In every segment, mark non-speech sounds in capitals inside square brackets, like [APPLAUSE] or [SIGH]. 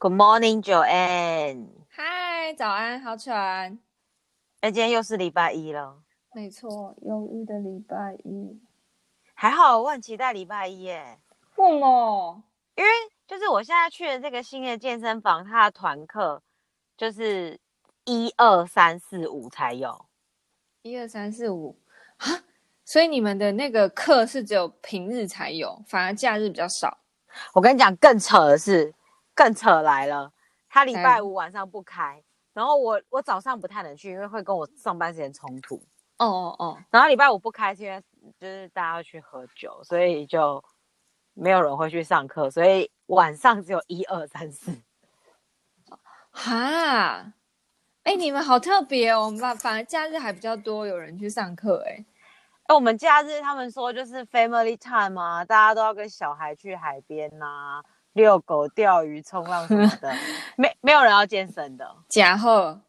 Good morning, Joanne。嗨，早安，好喘。那，今天又是礼拜一了。没错，忧郁的礼拜一。还好，我很期待礼拜一耶。为什么？因为就是我现在去的这个新的健身房，它的团课就是一二三四五才有。一二三四五啊？所以你们的那个课是只有平日才有，反而假日比较少。我跟你讲，更扯的是，更扯来了，他礼拜五晚上不开，嗯、然后我我早上不太能去，因为会跟我上班时间冲突。哦哦哦。然后礼拜五不开，是因为就是大家要去喝酒，所以就没有人会去上课，所以晚上只有一二三四。[LAUGHS] 哈，哎，你们好特别哦，我们反反而假日还比较多有人去上课，哎。哎，我们假日他们说就是 family time 啊，大家都要跟小孩去海边呐、啊，遛狗、钓鱼、冲浪什么的，[LAUGHS] 没没有人要健身的。假贺，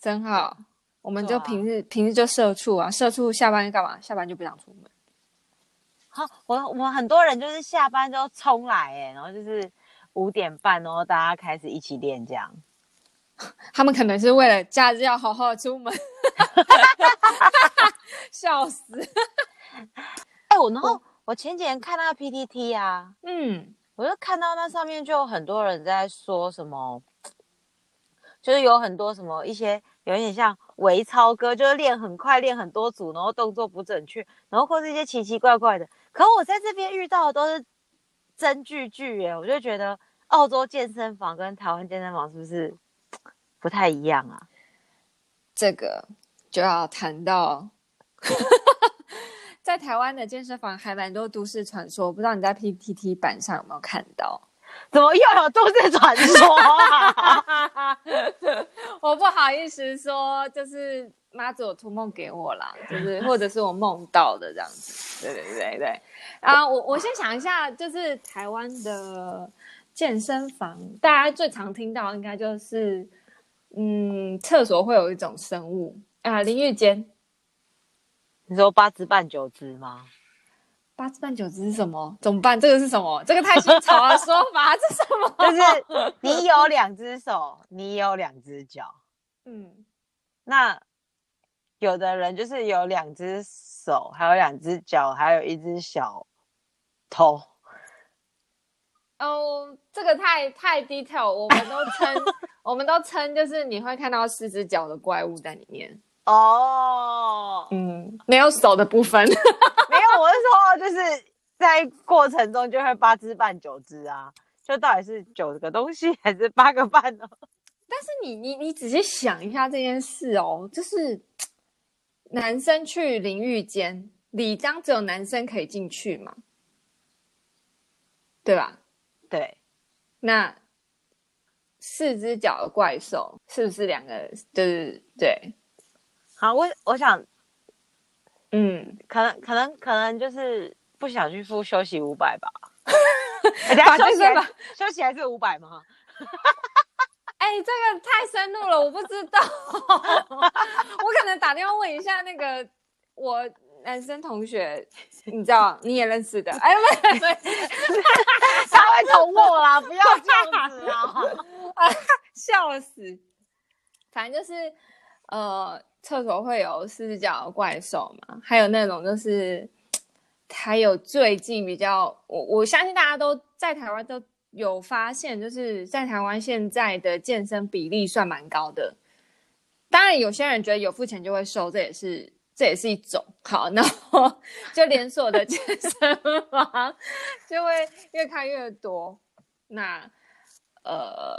真好，我们就平日、啊、平日就社畜啊，社畜下班干嘛？下班就不想出门。好，我我们很多人就是下班之后冲来，哎，然后就是五点半，然后大家开始一起练这样。他们可能是为了假日要好好的出门，[LAUGHS] [LAUGHS] 笑死！哎、欸，我然后我前几天看那个 PTT 啊，嗯，我就看到那上面就有很多人在说什么，就是有很多什么一些有点像微操哥，就是练很快，练很多组，然后动作不准确，然后或是一些奇奇怪怪的。可我在这边遇到的都是真句句耶，我就觉得澳洲健身房跟台湾健身房是不是？不太一样啊，这个就要谈到，在台湾的健身房还蛮多都市传说，不知道你在 PTT 版上有没有看到？怎么又有都市传说？[LAUGHS] 我不好意思说，就是妈祖托梦给我啦，就是或者是我梦到的这样子。对对对对，啊，我我先想一下，就是台湾的健身房，大家最常听到应该就是。嗯，厕所会有一种生物啊，淋浴间。你说八只半九只吗？八只半九只是什么？怎么办？这个是什么？这个太新潮的，说法这是什么？就是你 [LAUGHS] 有两只手，你有两只脚。嗯，那有的人就是有两只手，还有两只脚，还有一只小头。哦，这个太太 detail，我们都称，[LAUGHS] 我们都称，就是你会看到四只脚的怪物在里面。哦，嗯，没有手的部分，[LAUGHS] 没有，我是说，就是在过程中就会八只半九只啊，就到底是九个东西还是八个半呢？[LAUGHS] 但是你你你仔细想一下这件事哦，就是男生去淋浴间，里张只有男生可以进去嘛，对吧？对，那四只脚的怪兽是不是两个？就是对，好，我我想，嗯，可能可能可能就是不想去付休息五百吧。[LAUGHS] 休息吧，休息还是五百吗？[LAUGHS] 哎、欸，这个太深入了，我不知道。[LAUGHS] 我可能打电话问一下那个我。男生同学，你知道你也认识的，哎，对对，他会捅我啦，不要这样子啊，啊，笑死！反正就是，呃，厕所会有四只脚怪兽嘛，还有那种就是，还有最近比较，我我相信大家都在台湾都有发现，就是在台湾现在的健身比例算蛮高的。当然，有些人觉得有付钱就会瘦，这也是。这也是一种好，然后就连锁的健身房 [LAUGHS] 就会越开越多。那呃，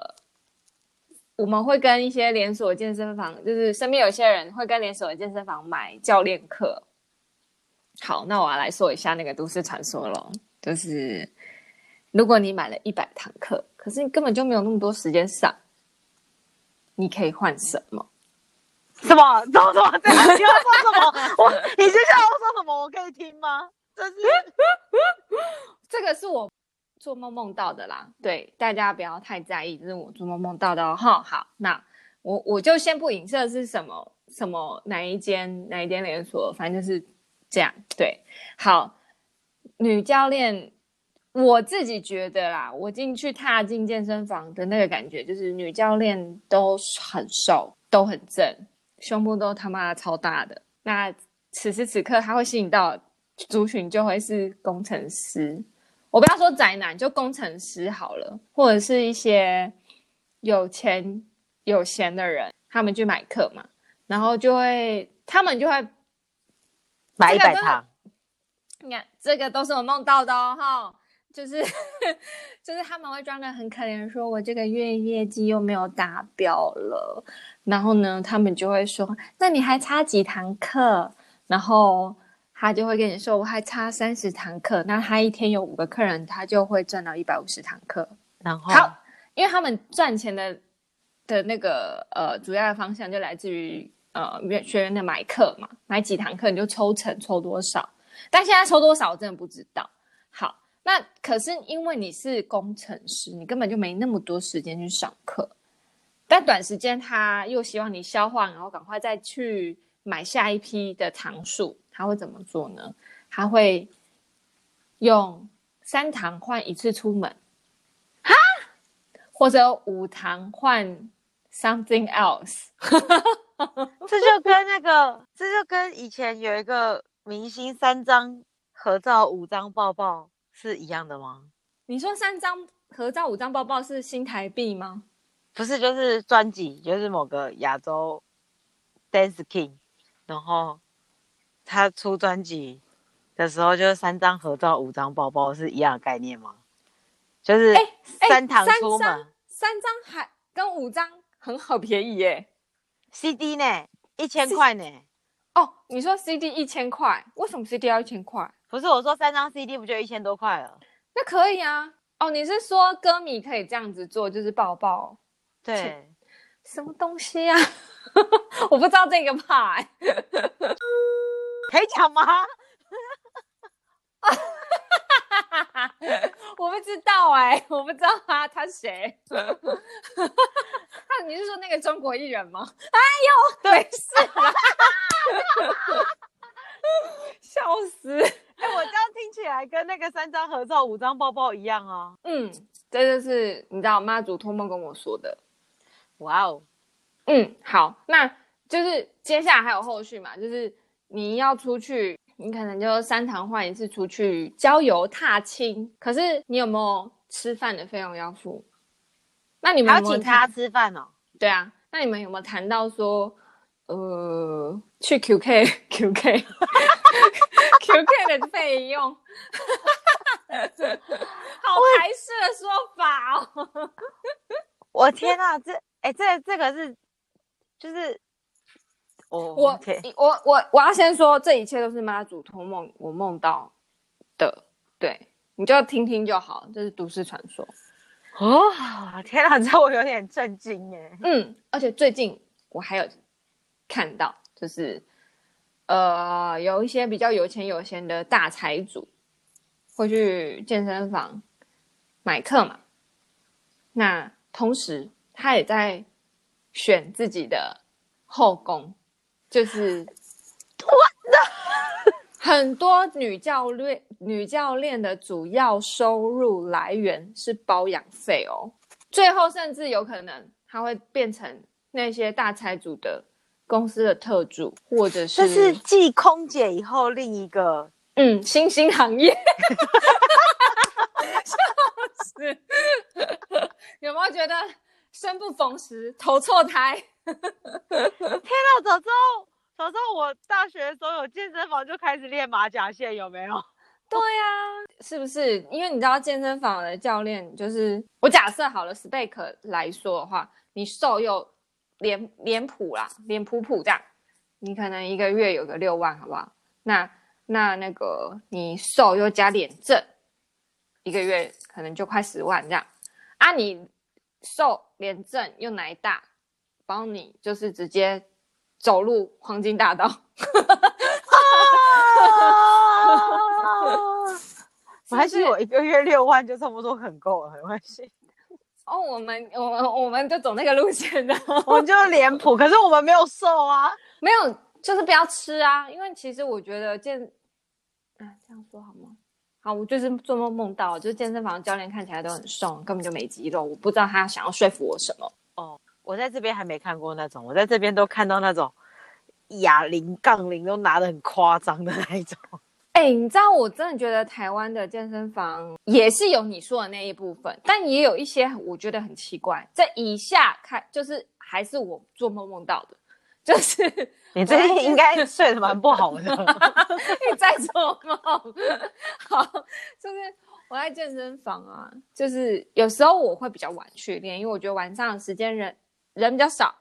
我们会跟一些连锁健身房，就是身边有些人会跟连锁的健身房买教练课。好，那我要来说一下那个都市传说咯，就是如果你买了一百堂课，可是你根本就没有那么多时间上，你可以换什么？什么？怎么怎么？[LAUGHS] 你要说什么？我，你接下来要说什么？我可以听吗？这是，[LAUGHS] 这个是我做梦梦到的啦。对，大家不要太在意，这是我做梦梦到的哦。好，那我我就先不影射是什么什么哪一间哪一间连锁，反正就是这样。对，好，女教练我自己觉得啦，我进去踏进健身房的那个感觉，就是女教练都很瘦，都很正，胸部都他妈超大的。那此时此刻，他会吸引到族群，就会是工程师。我不要说宅男，就工程师好了，或者是一些有钱有闲的人，他们去买课嘛，然后就会，他们就会买一百堂。你看，这个都是我梦到的哦，哈。就是，就是他们会装的很可怜，说我这个月业绩又没有达标了，然后呢，他们就会说，那你还差几堂课？然后他就会跟你说，我还差三十堂课。那他一天有五个客人，他就会赚到一百五十堂课。然后，好，因为他们赚钱的的那个呃主要的方向就来自于呃学员的买课嘛，买几堂课你就抽成抽多少，但现在抽多少我真的不知道。好。那可是因为你是工程师，你根本就没那么多时间去上课。但短时间他又希望你消化，然后赶快再去买下一批的堂数，他会怎么做呢？他会用三堂换一次出门，哈，或者五堂换 something else。[LAUGHS] 这就跟那个，这就跟以前有一个明星三张合照，五张抱抱。是一样的吗？你说三张合照五张抱抱是新台币吗？不是，就是专辑，就是某个亚洲 Dance King，然后他出专辑的时候，就是三张合照五张抱抱是一样的概念吗？就是三堂出门，欸欸、三张还跟五张很好便宜耶，CD 呢一千块呢？哦，你说 CD 一千块，为什么 CD 要一千块？不是我说三张 CD 不就一千多块了？那可以啊。哦，你是说歌迷可以这样子做，就是抱抱？对，什么东西啊？[LAUGHS] 我不知道这个牌，可以讲吗？[LAUGHS] 我不知道哎、欸，[LAUGHS] 我不知道啊，他谁？[LAUGHS] 他你是说那个中国艺人吗？哎呦，对，没事了，笑死。哎，我这样听起来跟那个三张合照、五张包包一样啊。嗯，这就是你知道妈祖托梦跟我说的。哇哦，嗯，好，那就是接下来还有后续嘛？就是你要出去，你可能就三堂换一次出去郊游踏青。可是你有没有吃饭的费用要付？那你们要请他吃饭哦？对啊，那你们有没有谈到说，呃，去 QK [LAUGHS] QK？QK [LAUGHS] [LAUGHS] 的费用，好台式的说法哦！我天哪，这哎、欸，这这个是就是我我我我我要先说，这一切都是妈祖托梦我梦到的，对，你就听听就好，这是都市传说哦。天哪，这我有点震惊耶。嗯，而且最近我还有看到，就是。呃，有一些比较有钱有闲的大财主会去健身房买课嘛。那同时，他也在选自己的后宫，就是 [LAUGHS] 很多女教练，女教练的主要收入来源是包养费哦。最后，甚至有可能她会变成那些大财主的。公司的特助，或者是这是继空姐以后另一个嗯新兴行业，笑死！[LAUGHS] 有没有觉得生不逢时，投错胎？[LAUGHS] 天哪！早知道早知道我大学的时候有健身房就开始练马甲线，有没有？[LAUGHS] 对呀、啊，是不是？因为你知道健身房的教练就是我假设好了，Spec 来说的话，你瘦又。脸脸谱啦，脸谱谱这样，你可能一个月有个六万，好不好？那那那个你瘦又加脸正，一个月可能就快十万这样。啊，你瘦脸正又奶大，帮你就是直接走路黄金大道。[LAUGHS] 我还是我一个月六万就差不多很够了，没关系。[LAUGHS] 哦，我们我们我们就走那个路线的，[LAUGHS] 我们就是脸谱，可是我们没有瘦啊，没有，就是不要吃啊，因为其实我觉得健，啊，这样说好吗？好，我就是做梦梦到，就是健身房教练看起来都很瘦，根本就没肌肉。我不知道他想要说服我什么。哦，我在这边还没看过那种，我在这边都看到那种哑铃、杠铃都拿得很夸张的那一种。哎、欸，你知道，我真的觉得台湾的健身房也是有你说的那一部分，但也有一些我觉得很奇怪。在以下看，就是还是我做梦梦到的，[LAUGHS] 就是你最近应该睡得蛮不好的，[LAUGHS] 你在做梦。[LAUGHS] 好，就是我在健身房啊，就是有时候我会比较晚去练，因为我觉得晚上的时间人人比较少，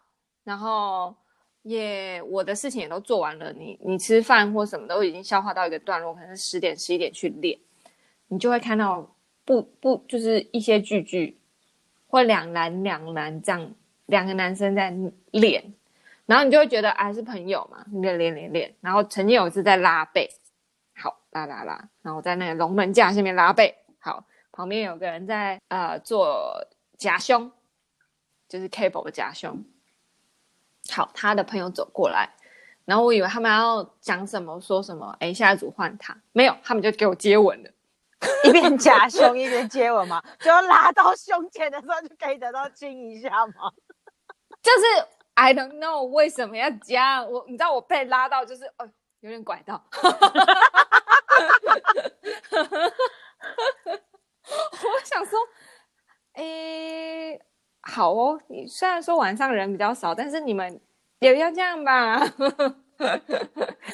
然后。也、我的事情也都做完了，你你吃饭或什么都已经消化到一个段落，可能是十点十一点去练，你就会看到不不就是一些句句，或两男两男这样两个男生在练，然后你就会觉得、啊、是朋友嘛，练练练练，然后曾经有一次在拉背，好拉拉拉，然后在那个龙门架下面拉背，好旁边有个人在呃做夹胸，就是 cable 的夹胸。好，他的朋友走过来，然后我以为他们要讲什么，说什么，哎，下一组换他，没有，他们就给我接吻了，一边夹胸一边接吻嘛，就要拉到胸前的时候就可以得到亲一下吗？[LAUGHS] 就是 I don't know 为什么要夹我，你知道我被拉到就是哦，有点拐到，[LAUGHS] 我想说，哎。好哦，你虽然说晚上人比较少，但是你们也要这样吧？[LAUGHS] 哎、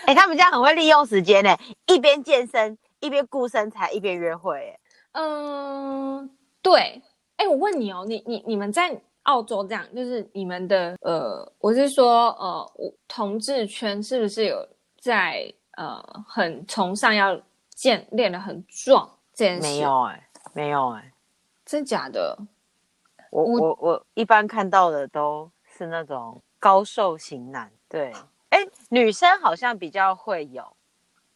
欸，他们这样很会利用时间呢，一边健身一边顾身材一边约会。嗯，对。哎、欸，我问你哦，你你你们在澳洲这样，就是你们的呃，我是说呃，同志圈是不是有在呃很崇尚要健练得很壮这件事？没有哎、欸，没有哎、欸，真假的？我我我一般看到的都是那种高瘦型男，对，[LAUGHS] 哎，女生好像比较会有。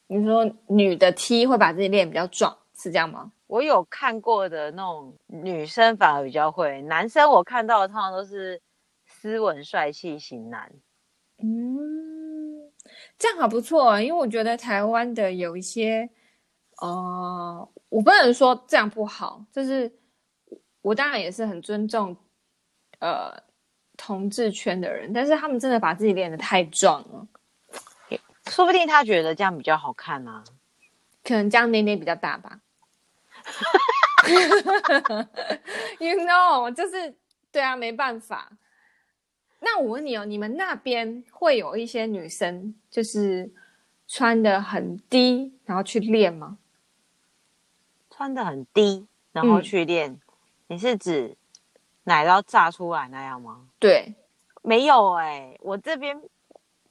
你说女的 T 会把自己练比较壮，是这样吗？我有看过的那种女生反而比较会，男生我看到的通常都是斯文帅气型男。嗯，这样好不错，因为我觉得台湾的有一些，呃，我不能说这样不好，就是。我当然也是很尊重，呃，同志圈的人，但是他们真的把自己练得太壮了，说不定他觉得这样比较好看啊，可能这样内内比较大吧。[LAUGHS] You know，就是对啊，没办法。那我问你哦，你们那边会有一些女生就是穿的很低，然后去练吗？穿的很低，然后去练。嗯你是指奶酪炸出来那样吗？对，没有哎、欸，我这边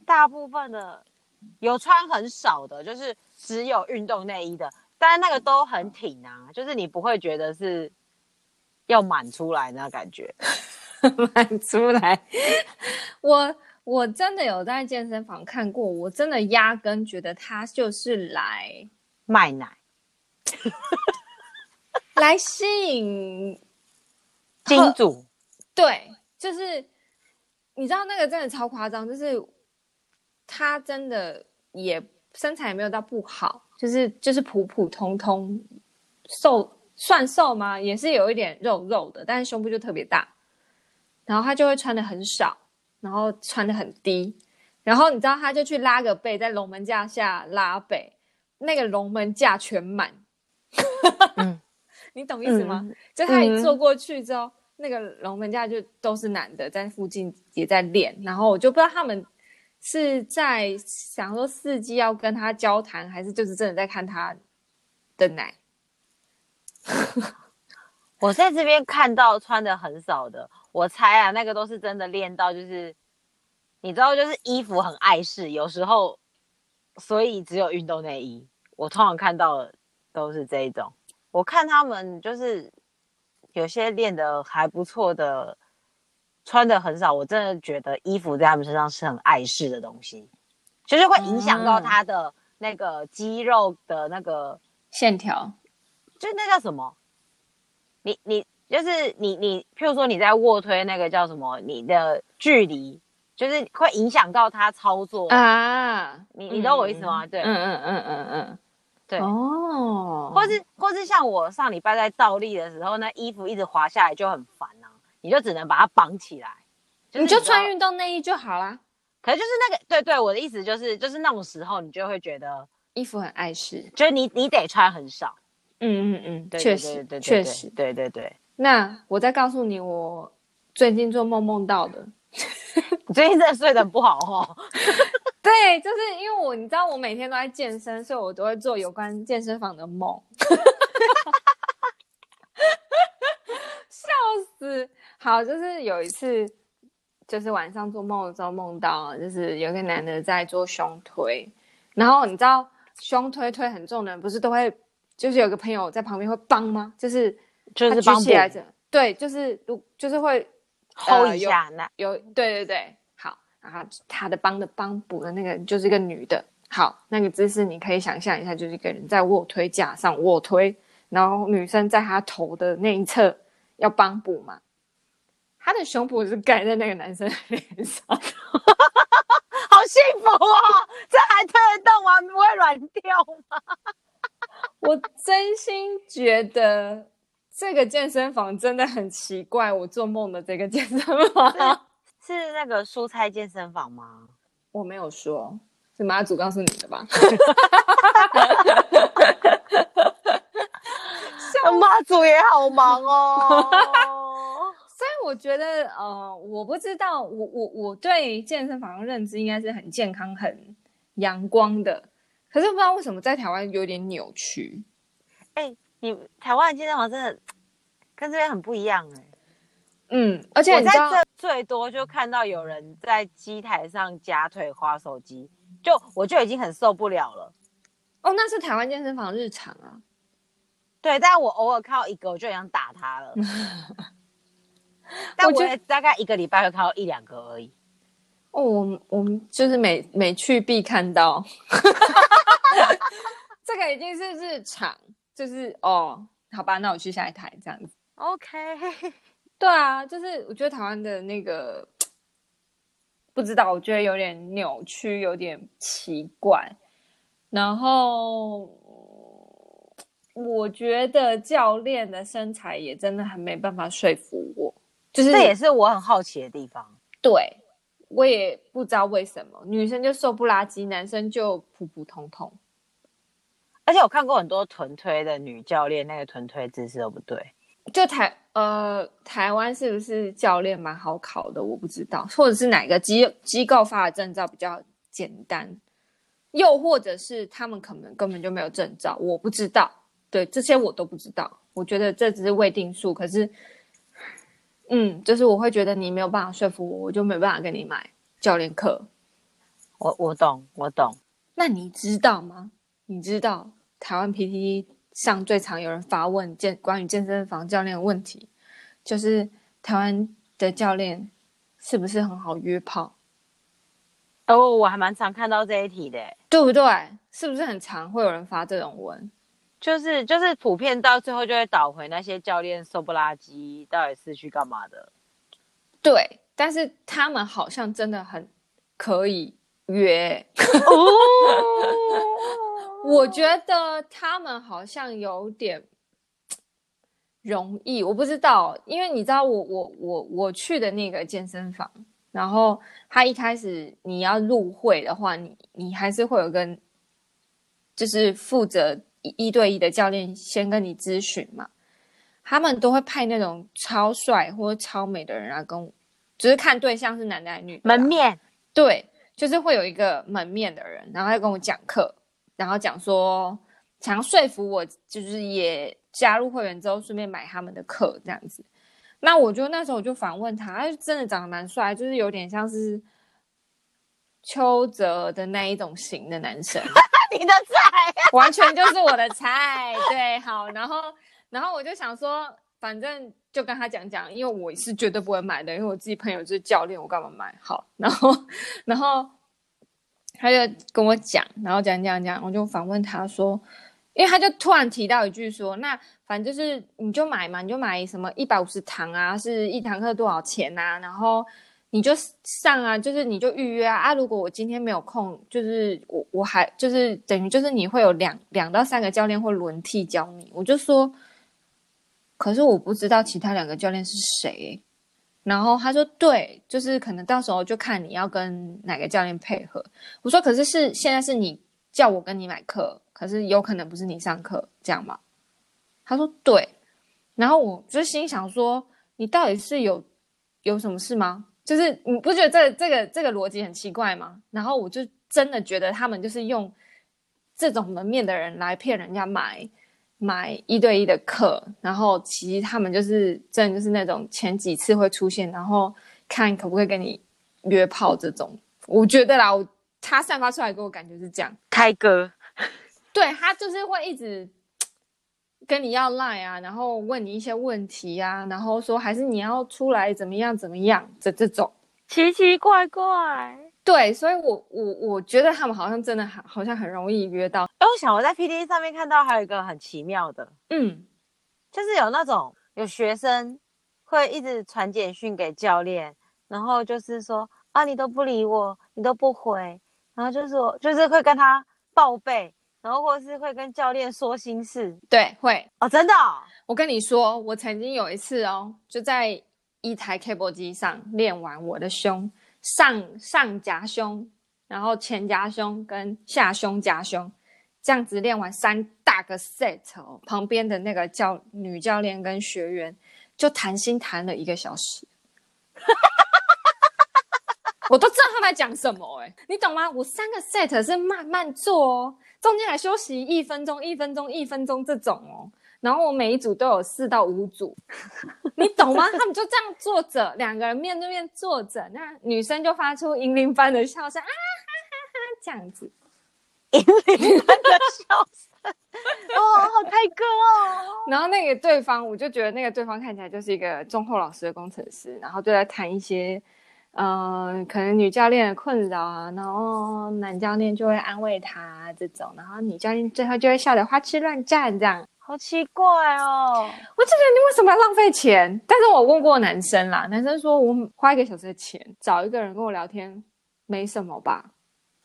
大部分的有穿很少的，就是只有运动内衣的，但是那个都很挺啊，就是你不会觉得是要满出来那感觉，[LAUGHS] 满出来。我我真的有在健身房看过，我真的压根觉得他就是来卖奶，[LAUGHS] 来吸引。金主，对，就是你知道那个真的超夸张，就是他真的也身材也没有到不好，就是就是普普通通瘦，算瘦吗？也是有一点肉肉的，但是胸部就特别大，然后他就会穿的很少，然后穿的很低，然后你知道他就去拉个背，在龙门架下拉背，那个龙门架全满。嗯 [LAUGHS] 你懂意思吗？嗯、就他一坐过去之后，嗯、那个龙门架就都是男的，在附近也在练。然后我就不知道他们是在想说伺机要跟他交谈，还是就是真的在看他的奶。[LAUGHS] 我在这边看到穿的很少的，我猜啊，那个都是真的练到，就是你知道，就是衣服很碍事，有时候所以只有运动内衣。我通常看到的都是这一种。我看他们就是有些练的还不错的，穿的很少。我真的觉得衣服在他们身上是很碍事的东西，就是会影响到他的那个肌肉的那个线条。就那叫什么？你你就是你你，譬如说你在卧推那个叫什么？你的距离就是会影响到他操作啊。你你懂我意思吗？对，嗯嗯嗯嗯嗯。对哦，或是或是像我上礼拜在倒立的时候，那衣服一直滑下来就很烦啊，你就只能把它绑起来，就是、你就穿运动内衣就好啦。可是就是那个，对对，我的意思就是就是那种时候，你就会觉得衣服很碍事，就是你你得穿很少。嗯嗯嗯，对确实对确实，对对对。那我再告诉你，我最近做梦梦到的，你最近真的睡得不好哦。[LAUGHS] 对，就是因为我你知道我每天都在健身，所以我都会做有关健身房的梦。[LAUGHS] 笑死！好，就是有一次，就是晚上做梦的时候梦到，就是有个男的在做胸推，然后你知道胸推推很重的人不是都会。就是有个朋友在旁边会帮吗？就是就是帮起来着，对，就是就是会 hold 一下那有对对对，好，然后他的帮的帮补的那个就是一个女的，好，那个姿势你可以想象一下，就是一个人在卧推架上卧推，然后女生在他头的那一侧要帮补嘛，他的胸脯是盖在那个男生的脸上，[LAUGHS] 好幸福哦，这还推得动吗？不会软掉吗？[LAUGHS] 我真心觉得这个健身房真的很奇怪。我做梦的这个健身房 [LAUGHS] 是，那个蔬菜健身房吗？我没有说，是妈祖告诉你的吧？[LAUGHS] 妈祖也好忙哦。[LAUGHS] 所以我觉得，呃，我不知道，我我我对健身房的认知应该是很健康、很阳光的。可是不知道为什么在台湾有点扭曲，哎、欸，你台湾的健身房真的跟这边很不一样哎、欸，嗯，而且你在这最多就看到有人在机台上夹腿划手机，就我就已经很受不了了。哦，那是台湾健身房日常啊，对，但我偶尔看到一个，我就想打他了。[LAUGHS] 但我也大概一个礼拜会看到一两个而已。哦，我们我们就是每每去必看到。[LAUGHS] [LAUGHS] 这个已经是日常，就是哦，好吧，那我去下一台这样子。OK，对啊，就是我觉得台湾的那个不知道，我觉得有点扭曲，有点奇怪。然后我觉得教练的身材也真的很没办法说服我，就是这也是我很好奇的地方。对。我也不知道为什么女生就瘦不拉几，男生就普普通通。而且我看过很多臀推的女教练，那个臀推姿势都不对。就台呃台湾是不是教练蛮好考的？我不知道，或者是哪个机机构发的证照比较简单，又或者是他们可能根本就没有证照，我不知道。对，这些我都不知道。我觉得这只是未定数，可是。嗯，就是我会觉得你没有办法说服我，我就没办法跟你买教练课。我我懂，我懂。那你知道吗？你知道台湾 PTT 上最常有人发问健关于健身房教练的问题，就是台湾的教练是不是很好约炮？哦，我还蛮常看到这一题的，对不对？是不是很常会有人发这种文？就是就是普遍到最后就会倒回那些教练瘦不拉几，到底是去干嘛的？对，但是他们好像真的很可以约。[LAUGHS] 哦，我觉得他们好像有点容易，我不知道，因为你知道我我我我去的那个健身房，然后他一开始你要入会的话，你你还是会有跟就是负责。一对一的教练先跟你咨询嘛，他们都会派那种超帅或者超美的人来，跟我，就是看对象是男的还是女的。门面，对，就是会有一个门面的人，然后要跟我讲课，然后讲说想要说服我，就是也加入会员之后顺便买他们的课这样子。那我就那时候我就反问他，他真的长得蛮帅，就是有点像是邱泽的那一种型的男生。[LAUGHS] 你的菜完全就是我的菜，对，好，然后，然后我就想说，反正就跟他讲讲，因为我是绝对不会买的，因为我自己朋友就是教练，我干嘛买？好，然后，然后他就跟我讲，然后讲讲讲，我就反问他说，因为他就突然提到一句说，那反正就是你就买嘛，你就买什么一百五十堂啊，是一堂课多少钱啊？然后你就上啊，就是你就预约啊啊！如果我今天没有空，就是我我还就是等于就是你会有两两到三个教练会轮替教你。我就说，可是我不知道其他两个教练是谁。然后他说，对，就是可能到时候就看你要跟哪个教练配合。我说，可是是现在是你叫我跟你买课，可是有可能不是你上课这样吗？他说对。然后我就心想说，你到底是有有什么事吗？就是你不觉得这这个这个逻辑很奇怪吗？然后我就真的觉得他们就是用这种门面的人来骗人家买买一对一的课，然后其实他们就是真的就是那种前几次会出现，然后看可不可以跟你约炮这种。我觉得啦，我他散发出来给我感觉是这样，开哥，[LAUGHS] 对，他就是会一直。跟你要赖啊，然后问你一些问题啊，然后说还是你要出来怎么样怎么样这这种奇奇怪怪。对，所以我我我觉得他们好像真的很好像很容易约到。哎，我想我在 PTT 上面看到还有一个很奇妙的，嗯，就是有那种有学生会一直传简讯给教练，然后就是说啊你都不理我，你都不回，然后就是说就是会跟他报备。然后或是会跟教练说心事，对，会哦，真的哦。我跟你说，我曾经有一次哦，就在一台 cable 机上练完我的胸上上夹胸，然后前夹胸跟下胸夹胸，这样子练完三大个 set 哦，旁边的那个教女教练跟学员就谈心谈了一个小时，我都知道他们在讲什么哎，你懂吗？我三个 set 是慢慢做哦。中间还休息一分钟，一分钟，一分钟这种哦。然后我每一组都有四到五组，[LAUGHS] 你懂吗？他们就这样坐着，两个人面对面坐着，那女生就发出银铃般的笑声啊哈哈哈，这样子，[LAUGHS] 银铃般的笑声，哦，好泰哥哦。[LAUGHS] 然后那个对方，我就觉得那个对方看起来就是一个忠厚老实的工程师，然后就在谈一些。嗯、呃，可能女教练的困扰啊，然后男教练就会安慰她这种，然后女教练最后就会笑得花痴乱颤，这样好奇怪哦。我就觉得你为什么要浪费钱？但是我问过男生啦，男生说我花一个小时的钱找一个人跟我聊天，没什么吧？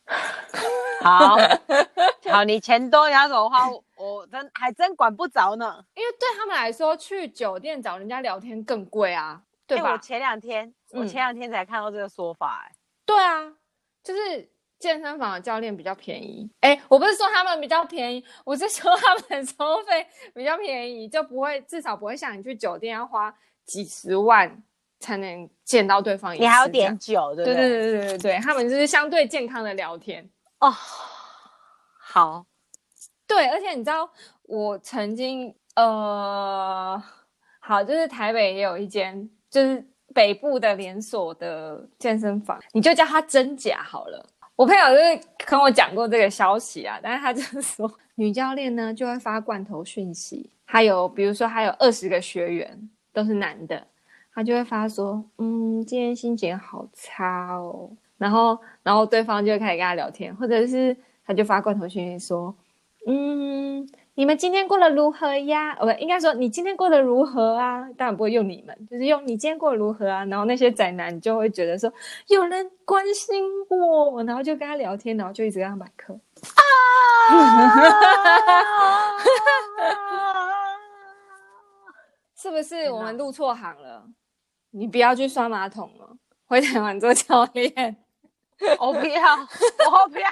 [LAUGHS] 好 [LAUGHS] 好，你钱多你要怎么花？我真还真管不着呢。因为对他们来说，去酒店找人家聊天更贵啊。对吧？欸、我前两天，我前两天才看到这个说法、欸，哎、嗯，对啊，就是健身房的教练比较便宜。哎、欸，我不是说他们比较便宜，我是说他们收费比较便宜，就不会至少不会像你去酒店要花几十万才能见到对方一次。你还要点酒，对不对？对对对对对对，他们就是相对健康的聊天哦。好，对，而且你知道，我曾经呃，好，就是台北也有一间。就是北部的连锁的健身房，你就叫它真假好了。我朋友就是跟我讲过这个消息啊，但是他就是说，[LAUGHS] 女教练呢就会发罐头讯息，还有比如说还有二十个学员都是男的，他就会发说，嗯，今天心情好差哦，然后然后对方就会开始跟他聊天，或者是他就发罐头讯息说，嗯。你们今天过得如何呀？哦，不，应该说你今天过得如何啊？当然不会用你们，就是用你今天过得如何啊？然后那些宅男就会觉得说有人关心我，然后就跟他聊天，然后就一直跟他买课。啊！[LAUGHS] 是不是我们入错行了？你不要去刷马桶了，回台湾做教练。我不要，[LAUGHS] 我不要，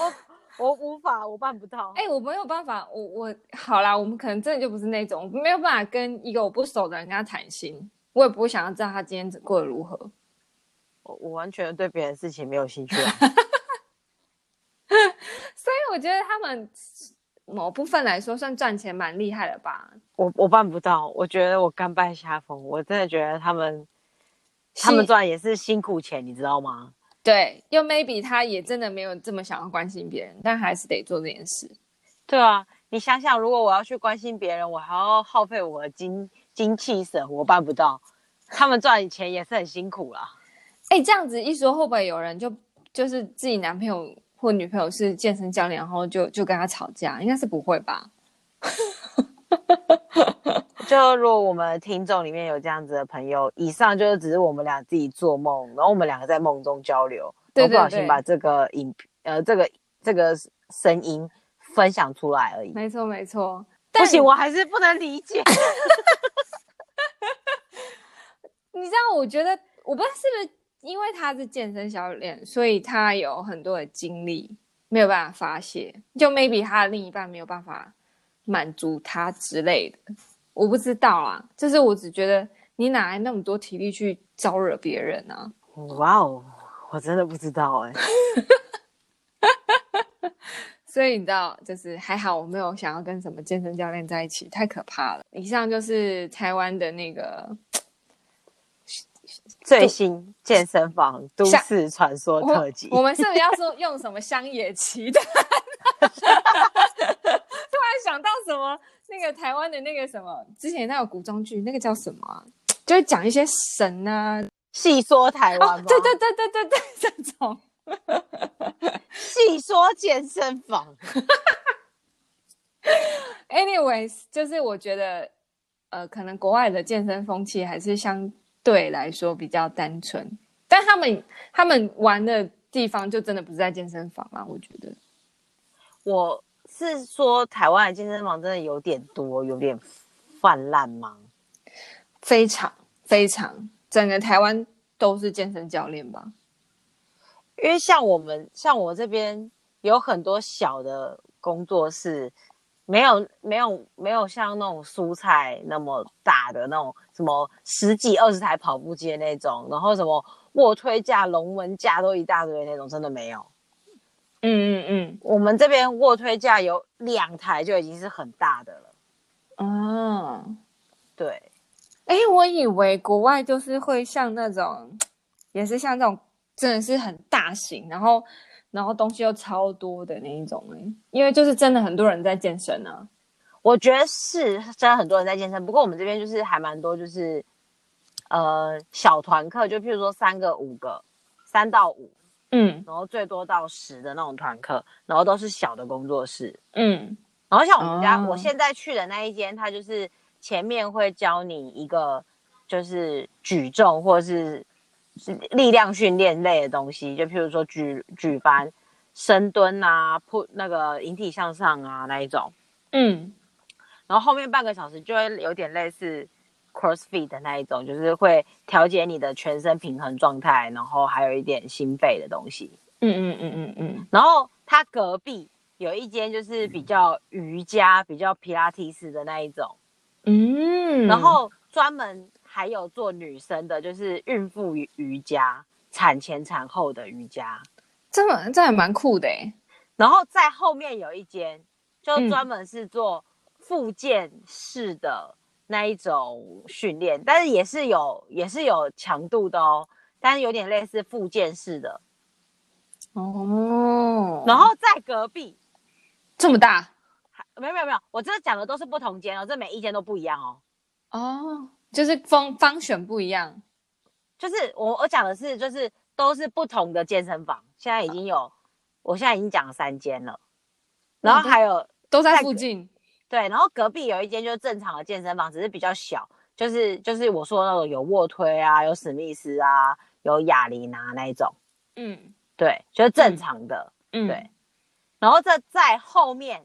我。我无法，我办不到。哎、欸，我没有办法，我我好啦，我们可能真的就不是那种，我没有办法跟一个我不熟的人跟他谈心，我也不会想要知道他今天过得如何。我我完全对别人的事情没有兴趣啊。[LAUGHS] 所以我觉得他们某部分来说算赚钱蛮厉害的吧。我我办不到，我觉得我甘拜下风。我真的觉得他们他们赚也是辛苦钱，你知道吗？对，又 maybe 他也真的没有这么想要关心别人，但还是得做这件事。对啊，你想想，如果我要去关心别人，我还要耗费我的精精气神，我办不到。他们赚钱也是很辛苦啦。哎，这样子一说，会不会有人就就是自己男朋友或女朋友是健身教练，然后就就跟他吵架？应该是不会吧？[LAUGHS] 就如果我们听众里面有这样子的朋友，以上就是只是我们俩自己做梦，然后我们两个在梦中交流，都，不小心把这个影呃这个这个声音分享出来而已。没错没错，不行，我还是不能理解。[LAUGHS] 你知道，我觉得我不知道是不是因为他是健身小练，所以他有很多的精力没有办法发泄，就 maybe 他的另一半没有办法满足他之类的。我不知道啊，就是我只觉得你哪来那么多体力去招惹别人呢？哇哦，我真的不知道哎。[LAUGHS] 所以你知道，就是还好我没有想要跟什么健身教练在一起，太可怕了。以上就是台湾的那个 [TSK] 最新健身房都市传说特辑。我们是不是要说用什么乡野奇谈？[LAUGHS] 突然想到什么？[LAUGHS] 那个台湾的那个什么，之前那个古装剧，那个叫什么、啊？就是讲一些神啊，细说台湾、哦。对对对对对对，[LAUGHS] 这种 [LAUGHS] 细说健身房。Anyways，就是我觉得，呃，可能国外的健身风气还是相对来说比较单纯，但他们他们玩的地方就真的不是在健身房啊，我觉得。我。是说台湾的健身房真的有点多，有点泛滥吗？非常非常，整个台湾都是健身教练吧？因为像我们，像我这边有很多小的工作室，没有没有没有像那种蔬菜那么大的那种什么十几二十台跑步机的那种，然后什么卧推架、龙门架都一大堆那种，真的没有。嗯嗯嗯，我们这边卧推架有两台就已经是很大的了。哦，对，哎，我以为国外就是会像那种，[TSK] 也是像这种，真的是很大型，然后然后东西又超多的那一种哎，因为就是真的很多人在健身啊。我觉得是真的很多人在健身，不过我们这边就是还蛮多，就是呃小团课，就譬如说三个、五个，三到五。嗯，然后最多到十的那种团课，然后都是小的工作室。嗯，然后像我们家，哦、我现在去的那一间，它就是前面会教你一个，就是举重或者是是力量训练类的东西，就譬如说举举班深蹲啊、扑那个引体向上啊那一种。嗯，然后后面半个小时就会有点类似。CrossFit 的那一种，就是会调节你的全身平衡状态，然后还有一点心肺的东西。嗯嗯嗯嗯嗯。然后它隔壁有一间，就是比较瑜伽、比较皮拉提式的那一种。嗯。然后专门还有做女生的，就是孕妇瑜伽、产前产后的瑜伽。这么这还蛮酷的哎。然后在后面有一间，就专门是做复健式的。那一种训练，但是也是有也是有强度的哦，但是有点类似复健式的哦。然后在隔壁这么大，没有没有没有，我这讲的都是不同间哦，这每一间都不一样哦。哦，就是方方选不一样，就是我我讲的是就是都是不同的健身房，现在已经有，我现在已经讲了三间了，然后还有都在附近。对，然后隔壁有一间就是正常的健身房，只是比较小，就是就是我说的那种有卧推啊，有史密斯啊，有哑铃啊那一种。嗯，对，就是正常的。嗯，对。然后这在后面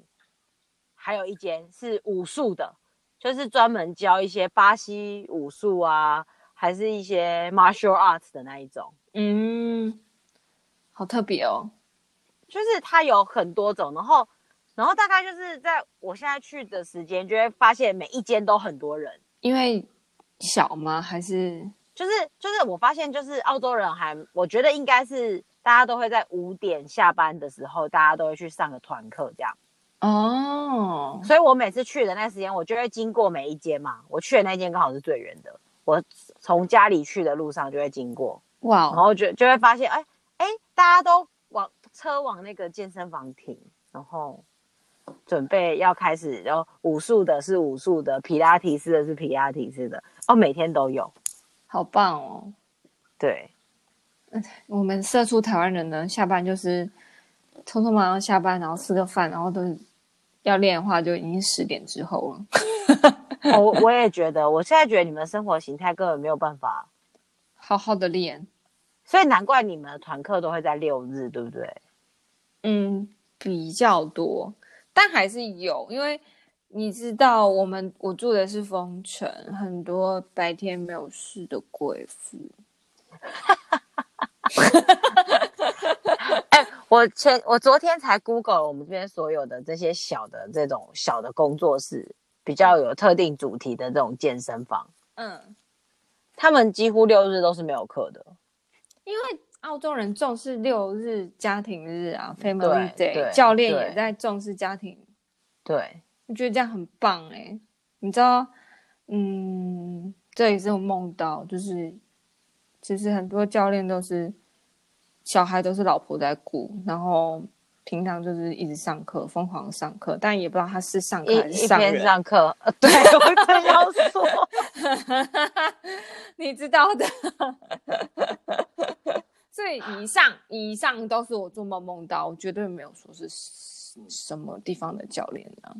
还有一间是武术的，就是专门教一些巴西武术啊，还是一些 martial arts 的那一种。嗯，好特别哦，就是它有很多种，然后。然后大概就是在我现在去的时间，就会发现每一间都很多人，因为小吗？还是就是就是我发现就是澳洲人还，我觉得应该是大家都会在五点下班的时候，大家都会去上个团课这样。哦，所以我每次去的那时间，我就会经过每一间嘛。我去的那间刚好是最远的，我从家里去的路上就会经过。哇，然后就就会发现，哎哎，大家都往车往那个健身房停，然后。准备要开始，然后武术的是武术的，皮拉提斯的是皮拉提斯的，哦，每天都有，好棒哦。对，我们社畜台湾人呢，下班就是匆匆忙忙下班，然后吃个饭，然后都要练的话，就已经十点之后了。[LAUGHS] 我我也觉得，我现在觉得你们生活形态根本没有办法好好的练，所以难怪你们的团课都会在六日，对不对？嗯，比较多，但还是有，因为你知道，我们我住的是风城，很多白天没有事的贵妇。[LAUGHS] 哎、欸，我前我昨天才 Google 了我们这边所有的这些小的这种小的工作室，比较有特定主题的这种健身房，嗯，他们几乎六日都是没有课的，因为澳洲人重视六日家庭日啊，Family Day，教练也在重视家庭，对，我觉得这样很棒哎、欸，你知道，嗯，这也是我梦到，就是其实很多教练都是。小孩都是老婆在顾，然后平常就是一直上课，疯狂上课，但也不知道他是上课还是上人。一边上课，[LAUGHS] 对，我正要说，[LAUGHS] 你知道的。[LAUGHS] 所以以上以上都是我做梦梦到，我绝对没有说是什么地方的教练呢。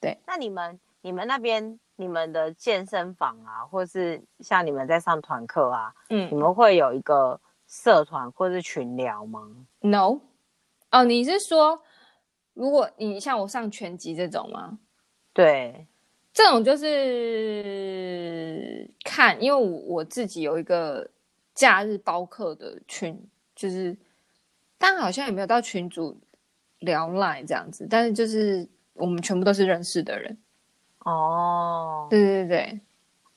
对，那你们你们那边你们的健身房啊，或是像你们在上团课啊，嗯，你们会有一个。社团或是群聊吗？No，哦，你是说，如果你像我上拳击这种吗？对，这种就是看，因为我我自己有一个假日包客的群，就是，但好像也没有到群主聊赖这样子，但是就是我们全部都是认识的人。哦，对对对，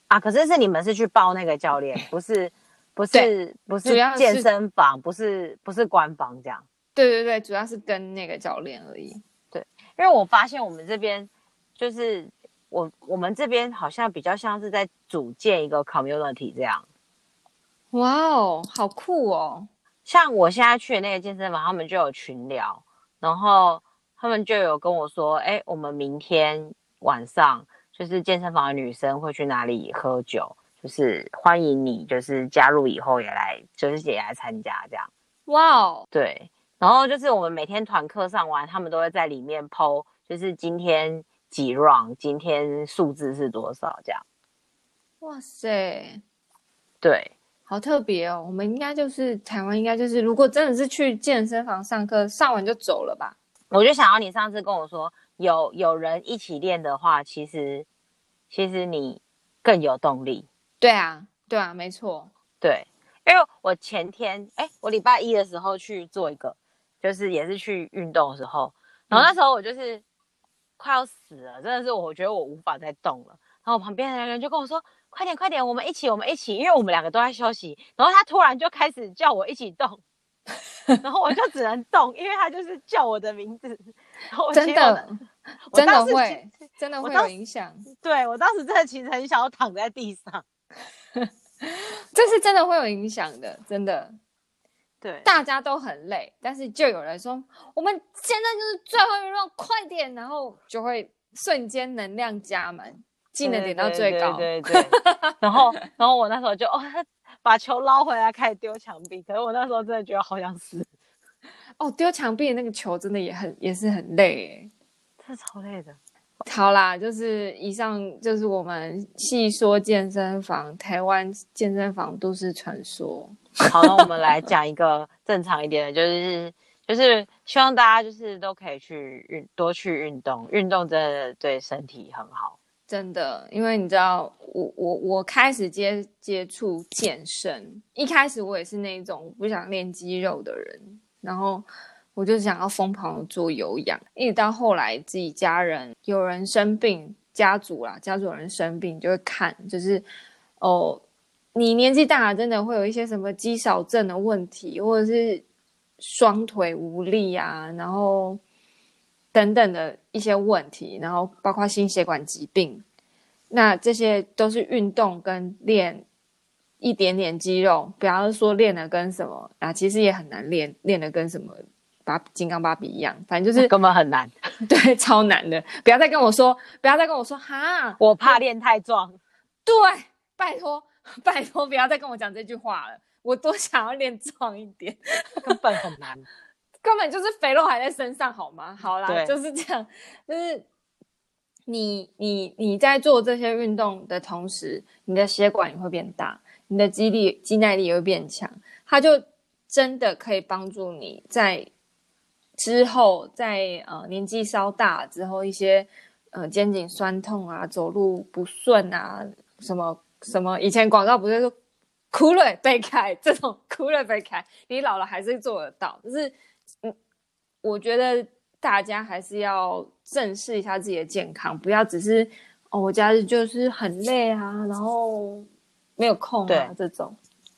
啊，可是是你们是去报那个教练，不是？不是不是健身房，不是不是官方这样。对对对，主要是跟那个教练而已。对，因为我发现我们这边就是我我们这边好像比较像是在组建一个 community 这样。哇哦，好酷哦！像我现在去的那个健身房，他们就有群聊，然后他们就有跟我说，哎，我们明天晚上就是健身房的女生会去哪里喝酒。就是欢迎你，就是加入以后也来，就是也来参加这样。哇哦，对，然后就是我们每天团课上完，他们都会在里面 po，就是今天几 round，今天数字是多少这样。哇塞，对，好特别哦。我们应该就是台湾，应该就是如果真的是去健身房上课，上完就走了吧？我就想要你上次跟我说，有有人一起练的话，其实其实你更有动力。对啊，对啊，没错，对，因为我前天，哎，我礼拜一的时候去做一个，就是也是去运动的时候，然后那时候我就是快要死了，真的是我觉得我无法再动了，然后我旁边的人就跟我说，快点快点，我们一起，我们一起，因为我们两个都在休息，然后他突然就开始叫我一起动，[LAUGHS] 然后我就只能动，因为他就是叫我的名字，然后我真的，真的会，真的会有影响，对，我当时真的其实很想要躺在地上。[LAUGHS] 这是真的会有影响的，真的。对，大家都很累，但是就有人说，我们现在就是最后一轮，快点，然后就会瞬间能量加满，技能点到最高。对对，对，对，[LAUGHS] 对然后，然后我那时候就哦，把球捞回来，开始丢墙壁。可是我那时候真的觉得好想死。哦，丢墙壁的那个球真的也很也是很累，真的超累的。好啦，就是以上就是我们细说健身房，台湾健身房都市传说。[LAUGHS] 好，那我们来讲一个正常一点的，就是就是希望大家就是都可以去运，多去运动，运动真的对身体很好，真的。因为你知道，我我我开始接接触健身，一开始我也是那种不想练肌肉的人，然后。我就想要疯狂做有氧，一直到后来自己家人有人生病，家族啦，家族有人生病就会看，就是哦，你年纪大了，真的会有一些什么肌少症的问题，或者是双腿无力啊，然后等等的一些问题，然后包括心血管疾病，那这些都是运动跟练一点点肌肉，不要说练的跟什么啊，其实也很难练，练的跟什么。把金刚芭比一样，反正就是 [LAUGHS] 根本很难，[LAUGHS] 对，超难的。不要再跟我说，不要再跟我说，哈，我怕练太壮。对，拜托，拜托，不要再跟我讲这句话了。我多想要练壮一点，[LAUGHS] 根本很难，根本就是肥肉还在身上，好吗？好啦，就是这样，就是你你你在做这些运动的同时，你的血管也会变大，你的肌力、肌耐力也会变强，它就真的可以帮助你在之后，在呃年纪稍大之后，一些呃肩颈酸痛啊、走路不顺啊，什么什么，以前广告不是说“苦累被开”这种“苦累被开”，你老了还是做得到。就是嗯，我觉得。大家还是要正视一下自己的健康，不要只是哦，我假日就是很累啊，然后没有空啊，这种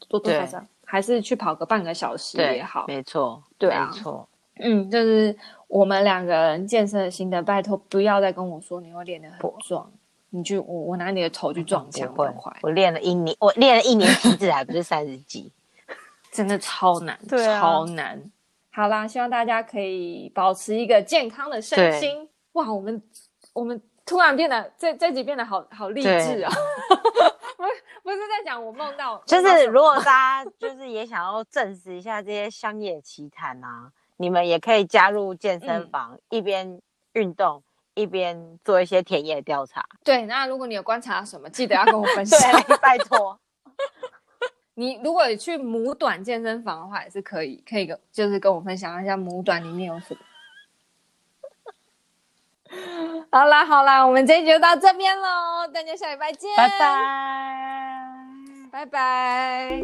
多多少少还是去跑个半个小时也好。没错，对啊，没错，嗯，就是我们两个人健身的心得，拜托不要再跟我说你会练得很壮，你去我我拿你的头去撞 [LAUGHS] 墙，不会，我练了一年，我练了一年体脂还不是三十几，[LAUGHS] 真的超难，[LAUGHS] 对啊，超难。好啦，希望大家可以保持一个健康的身心。哇，我们我们突然变得这这集变得好好励志啊！[LAUGHS] 不不是在讲我梦到，就是如果大家就是也想要证实一下这些乡野奇谈啊，你们也可以加入健身房，嗯、一边运动一边做一些田野调查。对，那如果你有观察什么，记得要跟我分 [LAUGHS] 享，拜托。你如果去母短健身房的话，也是可以，可以跟就是跟我分享一下母短里面有什么。好啦好啦，我们这一集就到这边喽，大家下礼拜见，拜拜，拜拜。